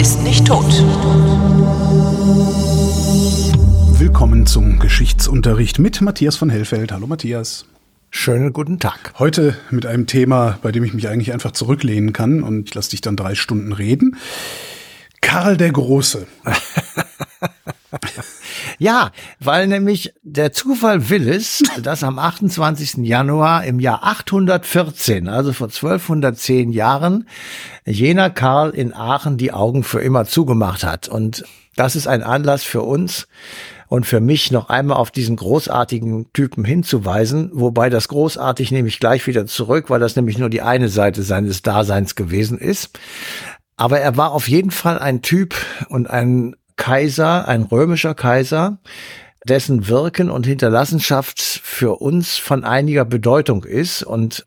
ist nicht tot. Willkommen zum Geschichtsunterricht mit Matthias von Hellfeld. Hallo Matthias. Schönen guten Tag. Heute mit einem Thema, bei dem ich mich eigentlich einfach zurücklehnen kann und ich lasse dich dann drei Stunden reden. Karl der Große. Ja, weil nämlich der Zufall will es, dass am 28. Januar im Jahr 814, also vor 1210 Jahren, jener Karl in Aachen die Augen für immer zugemacht hat. Und das ist ein Anlass für uns und für mich noch einmal auf diesen großartigen Typen hinzuweisen, wobei das großartig nehme ich gleich wieder zurück, weil das nämlich nur die eine Seite seines Daseins gewesen ist. Aber er war auf jeden Fall ein Typ und ein Kaiser, ein römischer Kaiser, dessen Wirken und Hinterlassenschaft für uns von einiger Bedeutung ist. Und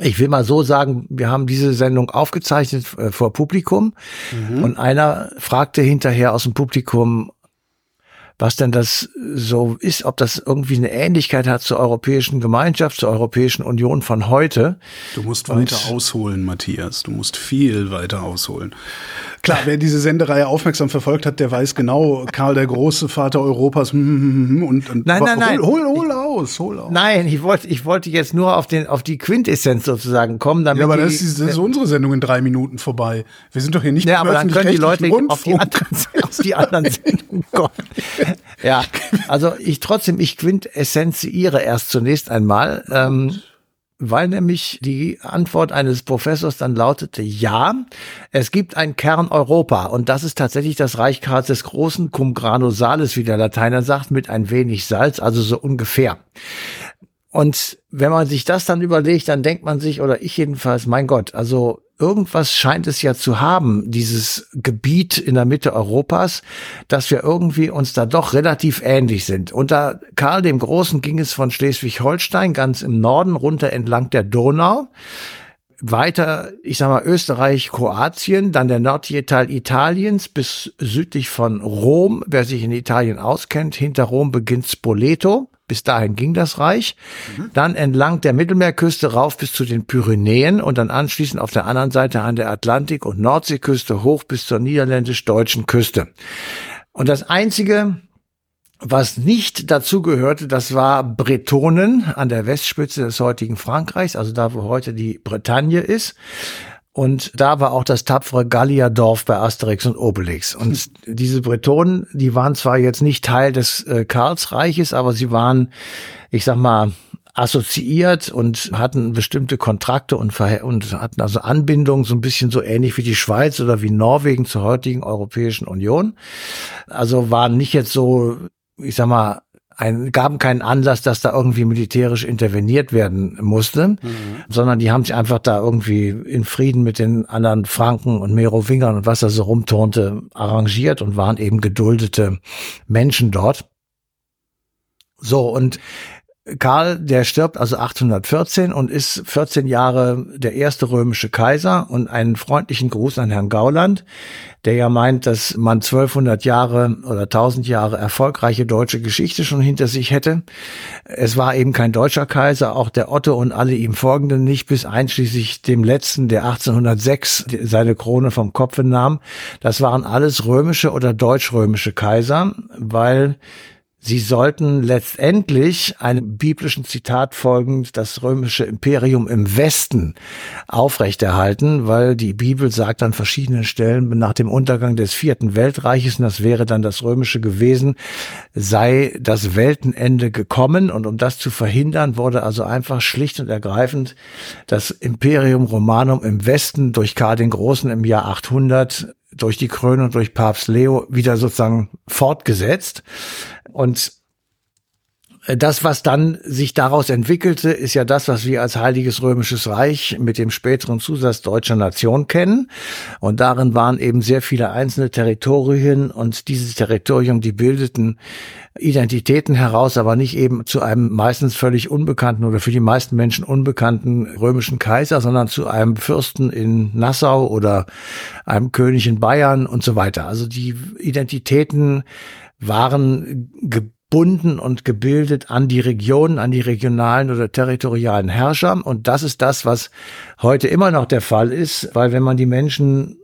ich will mal so sagen, wir haben diese Sendung aufgezeichnet äh, vor Publikum mhm. und einer fragte hinterher aus dem Publikum, was denn das so ist, ob das irgendwie eine Ähnlichkeit hat zur Europäischen Gemeinschaft, zur Europäischen Union von heute. Du musst weiter Und ausholen, Matthias. Du musst viel weiter ausholen. Klar, wer diese Sendereihe aufmerksam verfolgt hat, der weiß genau, Karl der Große, Vater Europas, hm, hm, hm, und, und nein, nein, nein. Hol, hol, hol aus, hol aus. Nein, ich wollte, ich wollte jetzt nur auf den, auf die Quintessenz sozusagen kommen, damit. Ja, aber das ist, das ist unsere Sendung in drei Minuten vorbei. Wir sind doch hier nicht Ja, aber dann können die Leute auf die anderen, auf die anderen Sendungen kommen. Ja, also ich trotzdem, ich quintessenziere erst zunächst einmal. Ähm, weil nämlich die Antwort eines Professors dann lautete, ja, es gibt ein Kern Europa und das ist tatsächlich das Reich Karls des Großen, cum grano salis, wie der Lateiner sagt, mit ein wenig Salz, also so ungefähr. Und wenn man sich das dann überlegt, dann denkt man sich, oder ich jedenfalls, mein Gott, also irgendwas scheint es ja zu haben, dieses Gebiet in der Mitte Europas, dass wir irgendwie uns da doch relativ ähnlich sind. Unter Karl dem Großen ging es von Schleswig-Holstein ganz im Norden runter entlang der Donau weiter, ich sag mal, Österreich, Kroatien, dann der nördliche Teil Italiens bis südlich von Rom. Wer sich in Italien auskennt, hinter Rom beginnt Spoleto. Bis dahin ging das Reich. Mhm. Dann entlang der Mittelmeerküste rauf bis zu den Pyrenäen und dann anschließend auf der anderen Seite an der Atlantik- und Nordseeküste hoch bis zur niederländisch-deutschen Küste. Und das einzige, was nicht dazu gehörte, das war Bretonen an der Westspitze des heutigen Frankreichs, also da, wo heute die Bretagne ist. Und da war auch das tapfere Gallierdorf bei Asterix und Obelix. Und diese Bretonen, die waren zwar jetzt nicht Teil des äh, Karlsreiches, aber sie waren, ich sag mal, assoziiert und hatten bestimmte Kontrakte und, und hatten also Anbindungen, so ein bisschen so ähnlich wie die Schweiz oder wie Norwegen zur heutigen Europäischen Union. Also waren nicht jetzt so, ich sag mal, ein, gaben keinen Anlass, dass da irgendwie militärisch interveniert werden musste, mhm. sondern die haben sich einfach da irgendwie in Frieden mit den anderen Franken und Merowingern und was da so rumturnte, arrangiert und waren eben geduldete Menschen dort. So, und Karl, der stirbt also 814 und ist 14 Jahre der erste römische Kaiser und einen freundlichen Gruß an Herrn Gauland, der ja meint, dass man 1200 Jahre oder 1000 Jahre erfolgreiche deutsche Geschichte schon hinter sich hätte. Es war eben kein deutscher Kaiser, auch der Otto und alle ihm folgenden nicht, bis einschließlich dem letzten, der 1806 seine Krone vom Kopfe nahm. Das waren alles römische oder deutsch-römische Kaiser, weil Sie sollten letztendlich einem biblischen Zitat folgend das römische Imperium im Westen aufrechterhalten, weil die Bibel sagt an verschiedenen Stellen nach dem Untergang des vierten Weltreiches, und das wäre dann das römische gewesen, sei das Weltenende gekommen. Und um das zu verhindern, wurde also einfach schlicht und ergreifend das Imperium Romanum im Westen durch Karl den Großen im Jahr 800 durch die Krönung durch Papst Leo wieder sozusagen fortgesetzt. Und das, was dann sich daraus entwickelte, ist ja das, was wir als Heiliges Römisches Reich mit dem späteren Zusatz deutscher Nation kennen. Und darin waren eben sehr viele einzelne Territorien und dieses Territorium, die bildeten Identitäten heraus, aber nicht eben zu einem meistens völlig unbekannten oder für die meisten Menschen unbekannten römischen Kaiser, sondern zu einem Fürsten in Nassau oder einem König in Bayern und so weiter. Also die Identitäten waren gebunden und gebildet an die Regionen, an die regionalen oder territorialen Herrscher. Und das ist das, was heute immer noch der Fall ist, weil wenn man die Menschen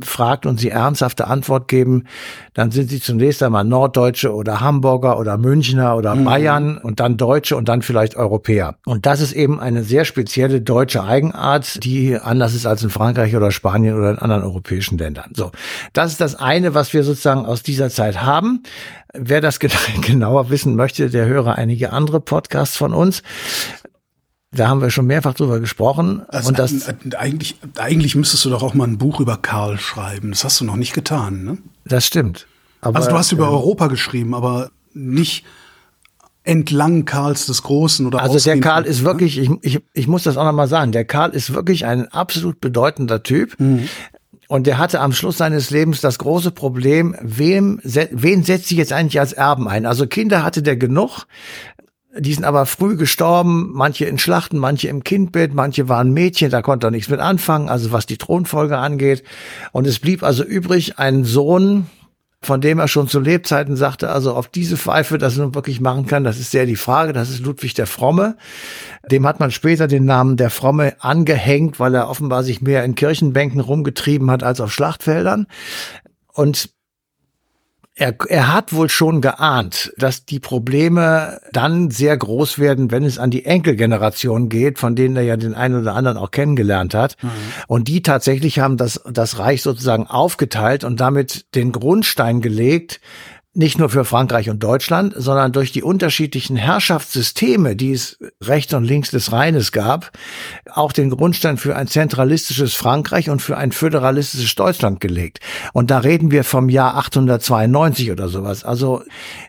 fragt und sie ernsthafte Antwort geben, dann sind sie zunächst einmal Norddeutsche oder Hamburger oder Münchner oder mhm. Bayern und dann Deutsche und dann vielleicht Europäer. Und das ist eben eine sehr spezielle deutsche Eigenart, die anders ist als in Frankreich oder Spanien oder in anderen europäischen Ländern. So, das ist das eine, was wir sozusagen aus dieser Zeit haben. Wer das genauer wissen möchte, der höre einige andere Podcasts von uns. Da haben wir schon mehrfach drüber gesprochen. Also und das, eigentlich, eigentlich müsstest du doch auch mal ein Buch über Karl schreiben. Das hast du noch nicht getan, ne? Das stimmt. Aber, also du hast über äh, Europa geschrieben, aber nicht entlang Karls des Großen oder Also der Karl ist wirklich, ich, ich, ich muss das auch nochmal sagen, der Karl ist wirklich ein absolut bedeutender Typ. Mhm. Und der hatte am Schluss seines Lebens das große Problem, wem, wen setzt sich jetzt eigentlich als Erben ein? Also Kinder hatte der genug. Die sind aber früh gestorben, manche in Schlachten, manche im Kindbett, manche waren Mädchen, da konnte er nichts mit anfangen, also was die Thronfolge angeht. Und es blieb also übrig ein Sohn, von dem er schon zu Lebzeiten sagte, also auf diese Pfeife, dass er nun wirklich machen kann, das ist sehr die Frage, das ist Ludwig der Fromme. Dem hat man später den Namen der Fromme angehängt, weil er offenbar sich mehr in Kirchenbänken rumgetrieben hat als auf Schlachtfeldern. Und er, er hat wohl schon geahnt, dass die Probleme dann sehr groß werden, wenn es an die Enkelgeneration geht, von denen er ja den einen oder anderen auch kennengelernt hat. Mhm. Und die tatsächlich haben das, das Reich sozusagen aufgeteilt und damit den Grundstein gelegt, nicht nur für Frankreich und Deutschland, sondern durch die unterschiedlichen Herrschaftssysteme, die es rechts und links des Rheines gab, auch den Grundstein für ein zentralistisches Frankreich und für ein föderalistisches Deutschland gelegt. Und da reden wir vom Jahr 892 oder sowas. Also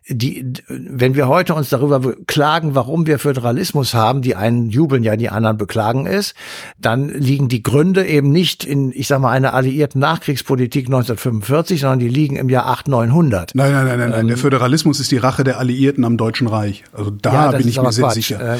die, wenn wir heute uns darüber beklagen, warum wir Föderalismus haben, die einen jubeln ja, die anderen beklagen es, dann liegen die Gründe eben nicht in, ich sag mal, einer alliierten Nachkriegspolitik 1945, sondern die liegen im Jahr 8900. Nein, nein, nein nein, nein, nein. Der ähm, Föderalismus ist die Rache der Alliierten am Deutschen Reich. Also da ja, bin ich mir sehr sicher.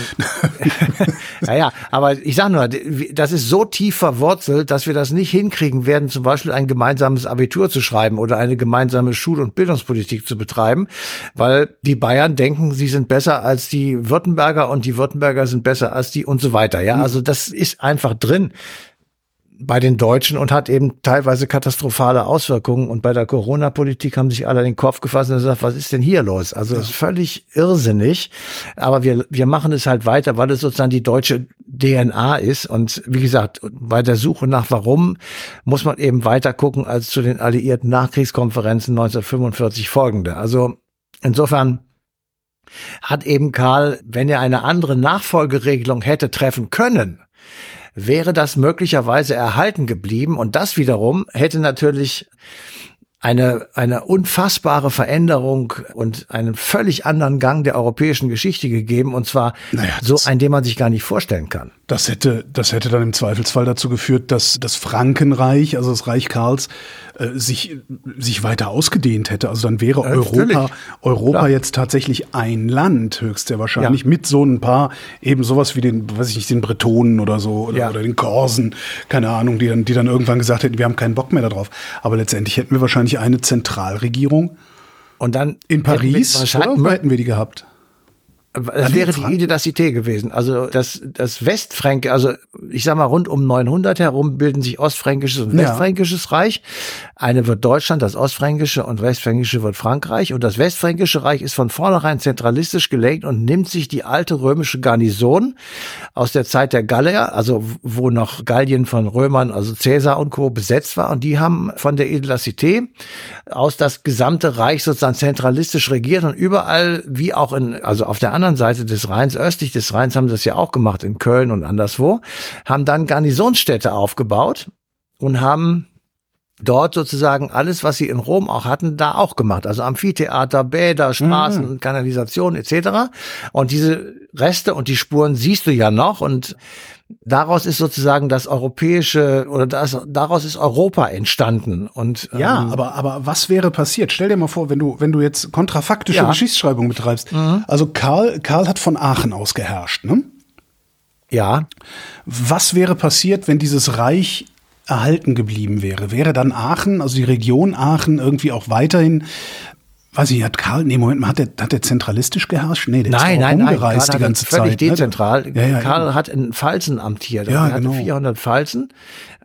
naja, ähm, aber ich sage nur, das ist so tief verwurzelt, dass wir das nicht hinkriegen werden, zum Beispiel ein gemeinsames Abitur zu schreiben oder eine gemeinsame Schul- und Bildungspolitik zu betreiben, weil die Bayern denken, sie sind besser als die Württemberger und die Württemberger sind besser als die und so weiter. Ja, hm. also das ist einfach drin bei den Deutschen und hat eben teilweise katastrophale Auswirkungen. Und bei der Corona-Politik haben sich alle den Kopf gefasst und gesagt, was ist denn hier los? Also das ist völlig irrsinnig. Aber wir, wir machen es halt weiter, weil es sozusagen die deutsche DNA ist. Und wie gesagt, bei der Suche nach warum muss man eben weiter gucken als zu den alliierten Nachkriegskonferenzen 1945 folgende. Also insofern hat eben Karl, wenn er eine andere Nachfolgeregelung hätte treffen können, wäre das möglicherweise erhalten geblieben. Und das wiederum hätte natürlich eine, eine unfassbare Veränderung und einen völlig anderen Gang der europäischen Geschichte gegeben. Und zwar naja, so ein, den man sich gar nicht vorstellen kann. Das hätte, das hätte dann im Zweifelsfall dazu geführt, dass das Frankenreich, also das Reich Karls, äh, sich, sich weiter ausgedehnt hätte. Also dann wäre ja, Europa, Europa jetzt tatsächlich ein Land, höchst sehr wahrscheinlich, ja. mit so ein paar, eben sowas wie den, weiß ich nicht, den Bretonen oder so, oder, ja. oder den Korsen, keine Ahnung, die dann, die dann irgendwann gesagt hätten, wir haben keinen Bock mehr darauf. Aber letztendlich hätten wir wahrscheinlich eine Zentralregierung. Und dann in Paris, oder? Wo hätten wir die gehabt? Das wäre die Identität gewesen. Also das, das Westfränke, also ich sag mal rund um 900 herum bilden sich Ostfränkisches und Westfränkisches ja. Reich. Eine wird Deutschland, das Ostfränkische und Westfränkische wird Frankreich. Und das Westfränkische Reich ist von vornherein zentralistisch gelegt und nimmt sich die alte römische Garnison aus der Zeit der Gallier, also wo noch Gallien von Römern, also Caesar und Co. besetzt war. Und die haben von der Identität aus das gesamte Reich sozusagen zentralistisch regiert und überall, wie auch in, also auf der anderen anderen Seite des Rheins, östlich des Rheins, haben sie das ja auch gemacht, in Köln und anderswo, haben dann Garnisonsstädte aufgebaut und haben dort sozusagen alles, was sie in Rom auch hatten, da auch gemacht. Also Amphitheater, Bäder, Straßen, mhm. Kanalisation etc. Und diese Reste und die Spuren siehst du ja noch und daraus ist sozusagen das europäische oder das, daraus ist Europa entstanden. Und ja, ähm, aber aber was wäre passiert? Stell dir mal vor, wenn du wenn du jetzt kontrafaktische ja. Geschichtsschreibung betreibst. Mhm. Also Karl Karl hat von Aachen aus geherrscht, ne? Ja. Was wäre passiert, wenn dieses Reich erhalten geblieben wäre? Wäre dann Aachen, also die Region Aachen, irgendwie auch weiterhin Weiß ich, hat Karl, nee, Moment mal, hat der, hat der zentralistisch geherrscht? Nee, der nein, ist nein, umgereist nein, die ganze völlig Zeit. Völlig ne? dezentral. Ja, ja, Karl ja. hat in Pfalzen amtiert. Ja, er hatte genau. 400 Pfalzen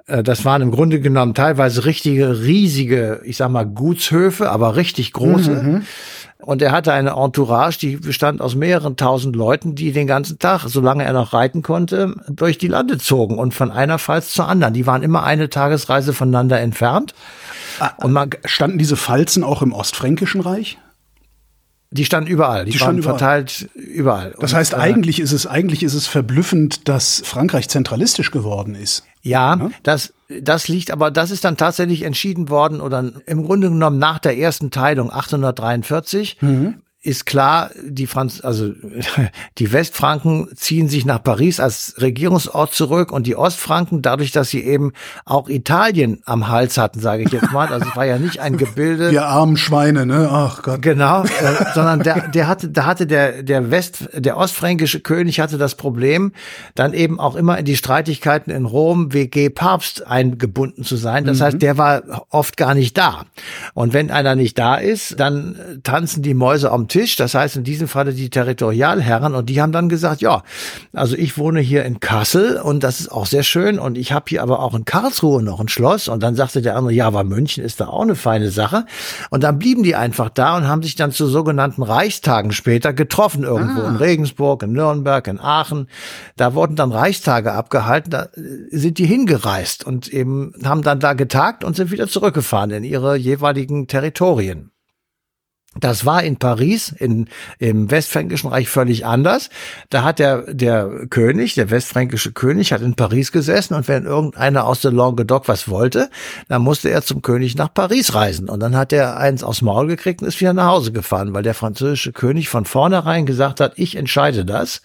Äh, das waren im Grunde genommen teilweise richtige, riesige, ich sag mal, Gutshöfe, aber richtig große. Mhm. Und er hatte eine Entourage, die bestand aus mehreren tausend Leuten, die den ganzen Tag, solange er noch reiten konnte, durch die Lande zogen und von einer Pfalz zur anderen. Die waren immer eine Tagesreise voneinander entfernt. Und man standen diese Pfalzen auch im Ostfränkischen Reich? Die standen überall, die, die waren überall. verteilt überall. Das heißt, und, äh, eigentlich ist es eigentlich ist es verblüffend, dass Frankreich zentralistisch geworden ist. Ja, ja, das das liegt, aber das ist dann tatsächlich entschieden worden oder im Grunde genommen nach der ersten Teilung 843. Mhm ist klar, die Franz, also die Westfranken ziehen sich nach Paris als Regierungsort zurück und die Ostfranken, dadurch, dass sie eben auch Italien am Hals hatten, sage ich jetzt mal, also es war ja nicht ein Gebilde. Die armen Schweine, ne? Ach Gott. Genau, äh, sondern der, der hatte, da hatte der der West, der ostfränkische König hatte das Problem, dann eben auch immer in die Streitigkeiten in Rom WG Papst eingebunden zu sein. Das mhm. heißt, der war oft gar nicht da. Und wenn einer nicht da ist, dann tanzen die Mäuse am Tisch. Das heißt in diesem Falle die Territorialherren und die haben dann gesagt, ja, also ich wohne hier in Kassel und das ist auch sehr schön und ich habe hier aber auch in Karlsruhe noch ein Schloss und dann sagte der andere, ja, aber München ist da auch eine feine Sache und dann blieben die einfach da und haben sich dann zu sogenannten Reichstagen später getroffen irgendwo ah. in Regensburg, in Nürnberg, in Aachen. Da wurden dann Reichstage abgehalten, da sind die hingereist und eben haben dann da getagt und sind wieder zurückgefahren in ihre jeweiligen Territorien. Das war in Paris, in, im Westfränkischen Reich völlig anders. Da hat der, der König, der westfränkische König, hat in Paris gesessen und wenn irgendeiner aus der Languedoc was wollte, dann musste er zum König nach Paris reisen. Und dann hat er eins aufs Maul gekriegt und ist wieder nach Hause gefahren, weil der französische König von vornherein gesagt hat, ich entscheide das.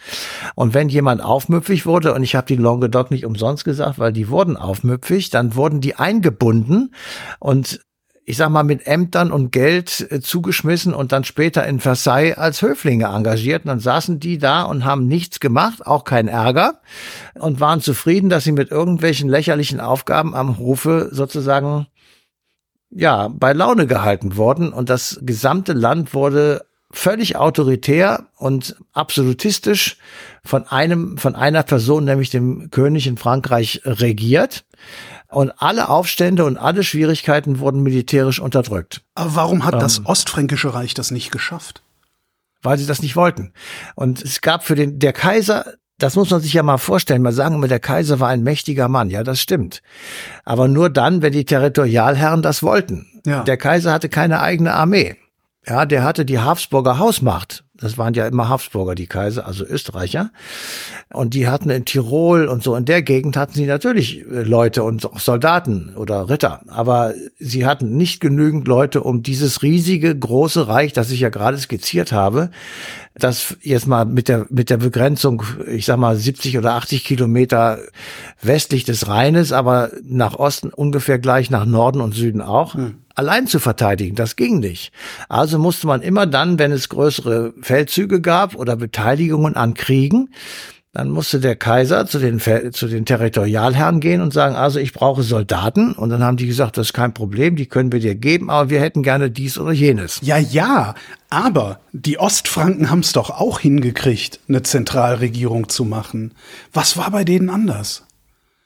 Und wenn jemand aufmüpfig wurde, und ich habe die Languedoc nicht umsonst gesagt, weil die wurden aufmüpfig, dann wurden die eingebunden und ich sag mal, mit Ämtern und Geld äh, zugeschmissen und dann später in Versailles als Höflinge engagiert. Und dann saßen die da und haben nichts gemacht, auch kein Ärger und waren zufrieden, dass sie mit irgendwelchen lächerlichen Aufgaben am Hofe sozusagen ja, bei Laune gehalten wurden und das gesamte Land wurde völlig autoritär und absolutistisch von einem, von einer Person, nämlich dem König in Frankreich regiert. Und alle Aufstände und alle Schwierigkeiten wurden militärisch unterdrückt. Aber warum hat ähm, das Ostfränkische Reich das nicht geschafft? Weil sie das nicht wollten. Und es gab für den, der Kaiser, das muss man sich ja mal vorstellen. Man sagen immer, der Kaiser war ein mächtiger Mann. Ja, das stimmt. Aber nur dann, wenn die Territorialherren das wollten. Ja. Der Kaiser hatte keine eigene Armee. Ja, der hatte die Habsburger Hausmacht. Das waren ja immer Habsburger, die Kaiser, also Österreicher. Und die hatten in Tirol und so in der Gegend hatten sie natürlich äh, Leute und auch Soldaten oder Ritter. Aber sie hatten nicht genügend Leute, um dieses riesige, große Reich, das ich ja gerade skizziert habe, das jetzt mal mit der, mit der Begrenzung, ich sag mal 70 oder 80 Kilometer westlich des Rheines, aber nach Osten ungefähr gleich nach Norden und Süden auch. Hm allein zu verteidigen. Das ging nicht. Also musste man immer dann, wenn es größere Feldzüge gab oder Beteiligungen an Kriegen, dann musste der Kaiser zu den, zu den Territorialherren gehen und sagen, also ich brauche Soldaten. Und dann haben die gesagt, das ist kein Problem, die können wir dir geben, aber wir hätten gerne dies oder jenes. Ja, ja, aber die Ostfranken haben es doch auch hingekriegt, eine Zentralregierung zu machen. Was war bei denen anders?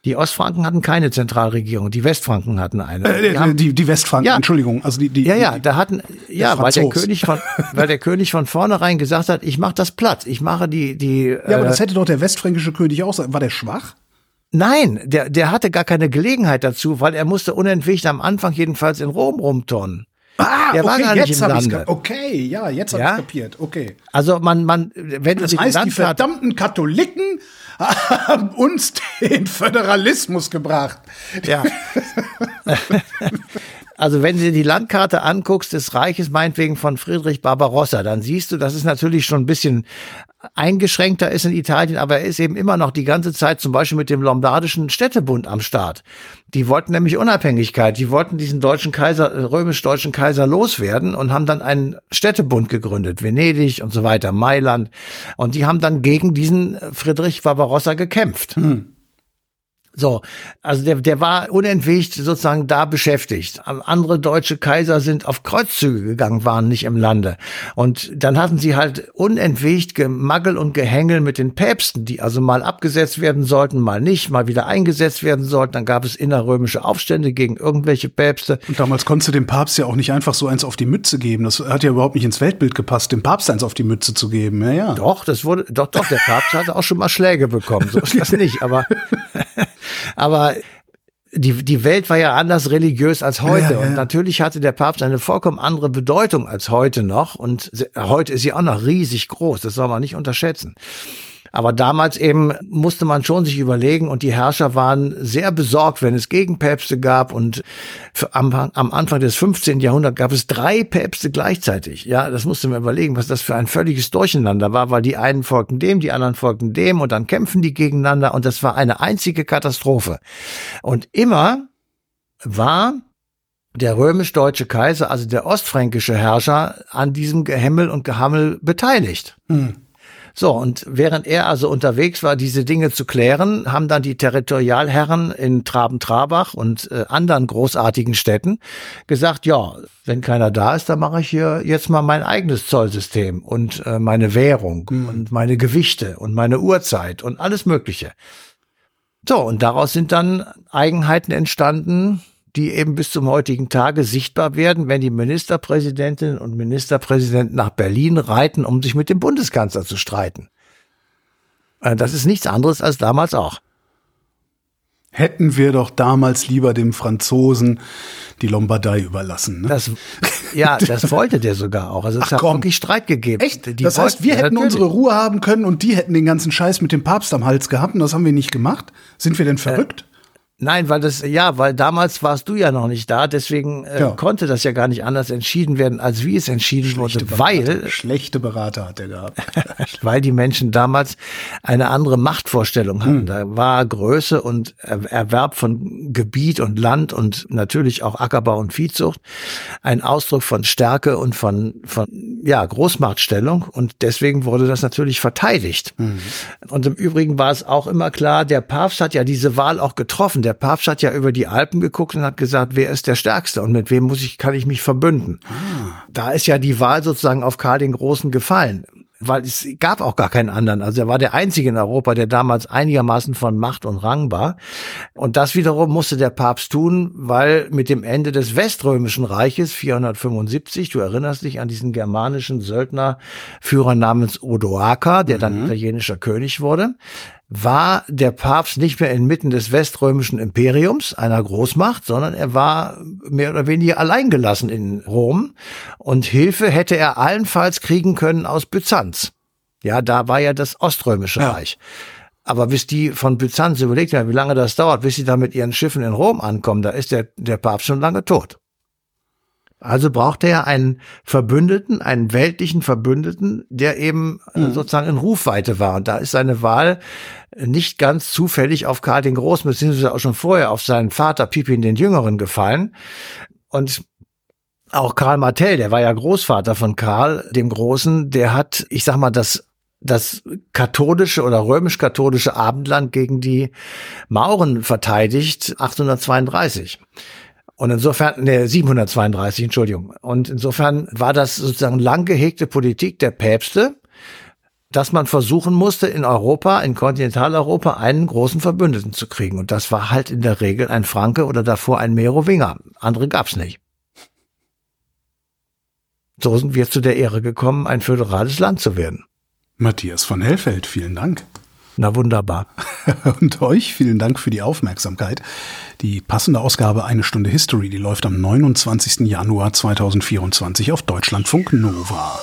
Die Ostfranken hatten keine Zentralregierung, die Westfranken hatten eine. Äh, die, haben, die, die, Westfranken, ja, Entschuldigung, also die, die Ja, ja, da hatten ja, weil der König von weil der König von vornherein gesagt hat, ich mache das platt, ich mache die die Ja, aber äh, das hätte doch der westfränkische König auch sagen, war der schwach? Nein, der der hatte gar keine Gelegenheit dazu, weil er musste unentwegt am Anfang jedenfalls in Rom rumturnen. Ah, der okay, war gar nicht jetzt im Lande. Okay, ja, jetzt habe ja? ich kapiert. Okay. Also man, man, wenn das heißt, die verdammten Katholiken haben uns den Föderalismus gebracht. Ja. Also wenn du die Landkarte anguckst des Reiches, meinetwegen von Friedrich Barbarossa, dann siehst du, dass es natürlich schon ein bisschen eingeschränkter ist in Italien, aber er ist eben immer noch die ganze Zeit zum Beispiel mit dem Lombardischen Städtebund am Start. Die wollten nämlich Unabhängigkeit, die wollten diesen deutschen Kaiser, äh, römisch-deutschen Kaiser loswerden und haben dann einen Städtebund gegründet, Venedig und so weiter, Mailand. Und die haben dann gegen diesen Friedrich Barbarossa gekämpft. Hm. So, also der, der war unentwegt sozusagen da beschäftigt. Andere deutsche Kaiser sind auf Kreuzzüge gegangen, waren nicht im Lande. Und dann hatten sie halt unentwegt Gemaggel und Gehängel mit den Päpsten, die also mal abgesetzt werden sollten, mal nicht, mal wieder eingesetzt werden sollten. Dann gab es innerrömische Aufstände gegen irgendwelche Päpste. Und damals konntest du dem Papst ja auch nicht einfach so eins auf die Mütze geben. Das hat ja überhaupt nicht ins Weltbild gepasst, dem Papst eins auf die Mütze zu geben. Ja, ja. Doch, das wurde, doch, doch, der Papst hatte auch schon mal Schläge bekommen. So ist das nicht, aber Aber die, die Welt war ja anders religiös als heute. Ja, ja, ja. Und natürlich hatte der Papst eine vollkommen andere Bedeutung als heute noch. Und heute ist sie auch noch riesig groß. Das soll man nicht unterschätzen. Aber damals eben musste man schon sich überlegen und die Herrscher waren sehr besorgt, wenn es Gegenpäpste gab und am, am, Anfang des 15. Jahrhunderts gab es drei Päpste gleichzeitig. Ja, das musste man überlegen, was das für ein völliges Durcheinander war, weil die einen folgten dem, die anderen folgten dem und dann kämpfen die gegeneinander und das war eine einzige Katastrophe. Und immer war der römisch-deutsche Kaiser, also der ostfränkische Herrscher, an diesem Gehämmel und Gehammel beteiligt. Hm. So, und während er also unterwegs war, diese Dinge zu klären, haben dann die Territorialherren in Traben-Trabach und äh, anderen großartigen Städten gesagt, ja, wenn keiner da ist, dann mache ich hier jetzt mal mein eigenes Zollsystem und äh, meine Währung mhm. und meine Gewichte und meine Uhrzeit und alles Mögliche. So, und daraus sind dann Eigenheiten entstanden, die eben bis zum heutigen Tage sichtbar werden, wenn die Ministerpräsidentinnen und Ministerpräsidenten nach Berlin reiten, um sich mit dem Bundeskanzler zu streiten. Äh, das ist nichts anderes als damals auch. Hätten wir doch damals lieber dem Franzosen die Lombardei überlassen. Ne? Das, ja, das wollte der sogar auch. Also es Ach, hat komm. wirklich Streit gegeben. Echt? Die das heißt, wir hätten natürlich. unsere Ruhe haben können und die hätten den ganzen Scheiß mit dem Papst am Hals gehabt und das haben wir nicht gemacht. Sind wir denn äh, verrückt? Äh, Nein, weil das, ja, weil damals warst du ja noch nicht da, deswegen äh, ja. konnte das ja gar nicht anders entschieden werden, als wie es entschieden Schlechte wurde, Berater. weil. Schlechte Berater hat er gehabt. weil die Menschen damals eine andere Machtvorstellung hatten. Hm. Da war Größe und Erwerb von Gebiet und Land und natürlich auch Ackerbau und Viehzucht ein Ausdruck von Stärke und von, von, ja, Großmachtstellung und deswegen wurde das natürlich verteidigt. Hm. Und im Übrigen war es auch immer klar, der Papst hat ja diese Wahl auch getroffen der Papst hat ja über die Alpen geguckt und hat gesagt, wer ist der Stärkste und mit wem muss ich, kann ich mich verbünden. Ah. Da ist ja die Wahl sozusagen auf Karl den Großen gefallen weil es gab auch gar keinen anderen. Also er war der einzige in Europa, der damals einigermaßen von Macht und Rang war. Und das wiederum musste der Papst tun, weil mit dem Ende des Weströmischen Reiches 475, du erinnerst dich an diesen germanischen Söldnerführer namens Odoaker, der dann mhm. italienischer König wurde, war der Papst nicht mehr inmitten des weströmischen Imperiums, einer Großmacht, sondern er war mehr oder weniger alleingelassen in Rom und Hilfe hätte er allenfalls kriegen können aus Byzanz. Ja, da war ja das Oströmische ja. Reich. Aber bis die von Byzanz überlegt haben, wie lange das dauert, bis sie da mit ihren Schiffen in Rom ankommen, da ist der, der Papst schon lange tot. Also brauchte er einen Verbündeten, einen weltlichen Verbündeten, der eben mhm. sozusagen in Rufweite war. Und da ist seine Wahl nicht ganz zufällig auf Karl den Großen, beziehungsweise auch schon vorher auf seinen Vater Pipin den Jüngeren gefallen. Und auch Karl Martell, der war ja Großvater von Karl dem Großen, der hat, ich sag mal, das das katholische oder römisch-katholische Abendland gegen die Mauren verteidigt 832. Und insofern, ne, 732, Entschuldigung. Und insofern war das sozusagen lang gehegte Politik der Päpste, dass man versuchen musste, in Europa, in Kontinentaleuropa, einen großen Verbündeten zu kriegen. Und das war halt in der Regel ein Franke oder davor ein Merowinger. Andere gab's nicht. So sind wir zu der Ehre gekommen, ein föderales Land zu werden. Matthias von Hellfeld, vielen Dank. Na wunderbar. Und euch vielen Dank für die Aufmerksamkeit. Die passende Ausgabe Eine Stunde History, die läuft am 29. Januar 2024 auf Deutschlandfunk Nova.